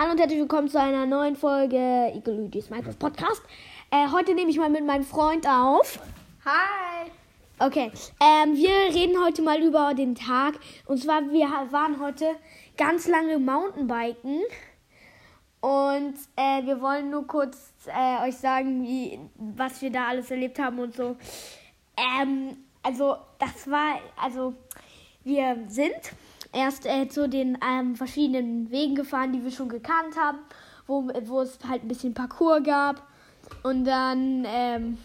Hallo und herzlich willkommen zu einer neuen Folge Eagle Luigi's Minecraft Podcast. Äh, heute nehme ich mal mit meinem Freund auf. Hi! Okay, ähm, wir reden heute mal über den Tag. Und zwar, wir waren heute ganz lange Mountainbiken. Und äh, wir wollen nur kurz äh, euch sagen, wie, was wir da alles erlebt haben und so. Ähm, also, das war, also, wir sind erst äh, zu den ähm, verschiedenen Wegen gefahren, die wir schon gekannt haben, wo, wo es halt ein bisschen Parcours gab. Und dann, ähm,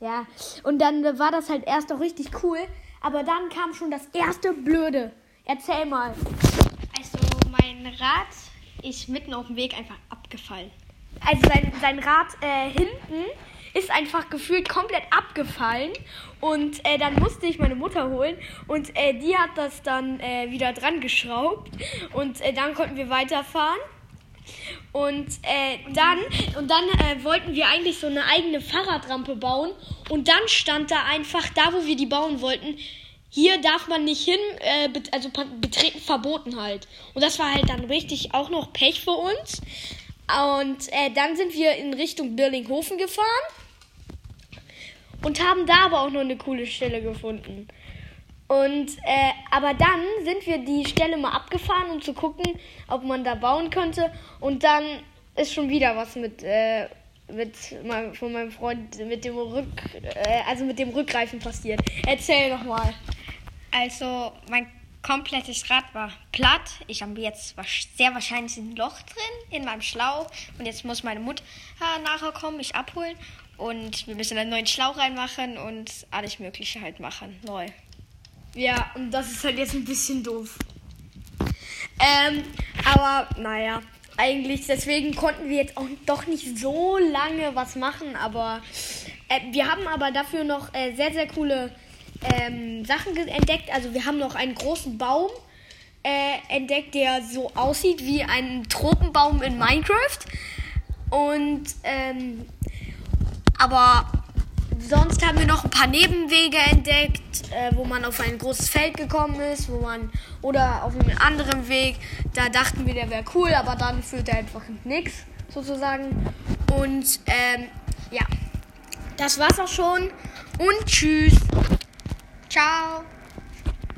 ja, und dann war das halt erst auch richtig cool. Aber dann kam schon das erste Blöde. Erzähl mal. Also, mein Rad ist mitten auf dem Weg einfach abgefallen. Also sein, sein Rad äh, hinten ist einfach gefühlt komplett abgefallen. Und äh, dann musste ich meine Mutter holen. Und äh, die hat das dann äh, wieder dran geschraubt. Und äh, dann konnten wir weiterfahren. Und äh, dann, und dann äh, wollten wir eigentlich so eine eigene Fahrradrampe bauen. Und dann stand da einfach, da wo wir die bauen wollten, hier darf man nicht hin, äh, also betreten verboten halt. Und das war halt dann richtig auch noch Pech für uns. Und äh, dann sind wir in Richtung Birlinghofen gefahren und haben da aber auch noch eine coole Stelle gefunden. Und äh, aber dann sind wir die Stelle mal abgefahren, um zu gucken, ob man da bauen könnte. Und dann ist schon wieder was mit äh, mit meinem, von meinem Freund mit dem Rück äh, also mit dem Rückgreifen passiert. Erzähl doch mal. Also, mein komplettes Rad war platt. Ich habe jetzt sehr wahrscheinlich ein Loch drin in meinem Schlauch. Und jetzt muss meine Mutter nachher kommen, mich abholen. Und wir müssen einen neuen Schlauch reinmachen und alles Mögliche halt machen. Neu. Ja, und das ist halt jetzt ein bisschen doof. Ähm, aber naja, eigentlich, deswegen konnten wir jetzt auch doch nicht so lange was machen, aber äh, wir haben aber dafür noch äh, sehr, sehr coole ähm, Sachen entdeckt. Also wir haben noch einen großen Baum äh, entdeckt, der so aussieht wie ein Tropenbaum in Minecraft. Und ähm, aber sonst haben wir noch ein paar Nebenwege entdeckt, äh, wo man auf ein großes Feld gekommen ist, wo man oder auf einem anderen Weg, da dachten wir, der wäre cool, aber dann führt er einfach nichts sozusagen. Und ähm, ja, das war's auch schon und tschüss. Ciao.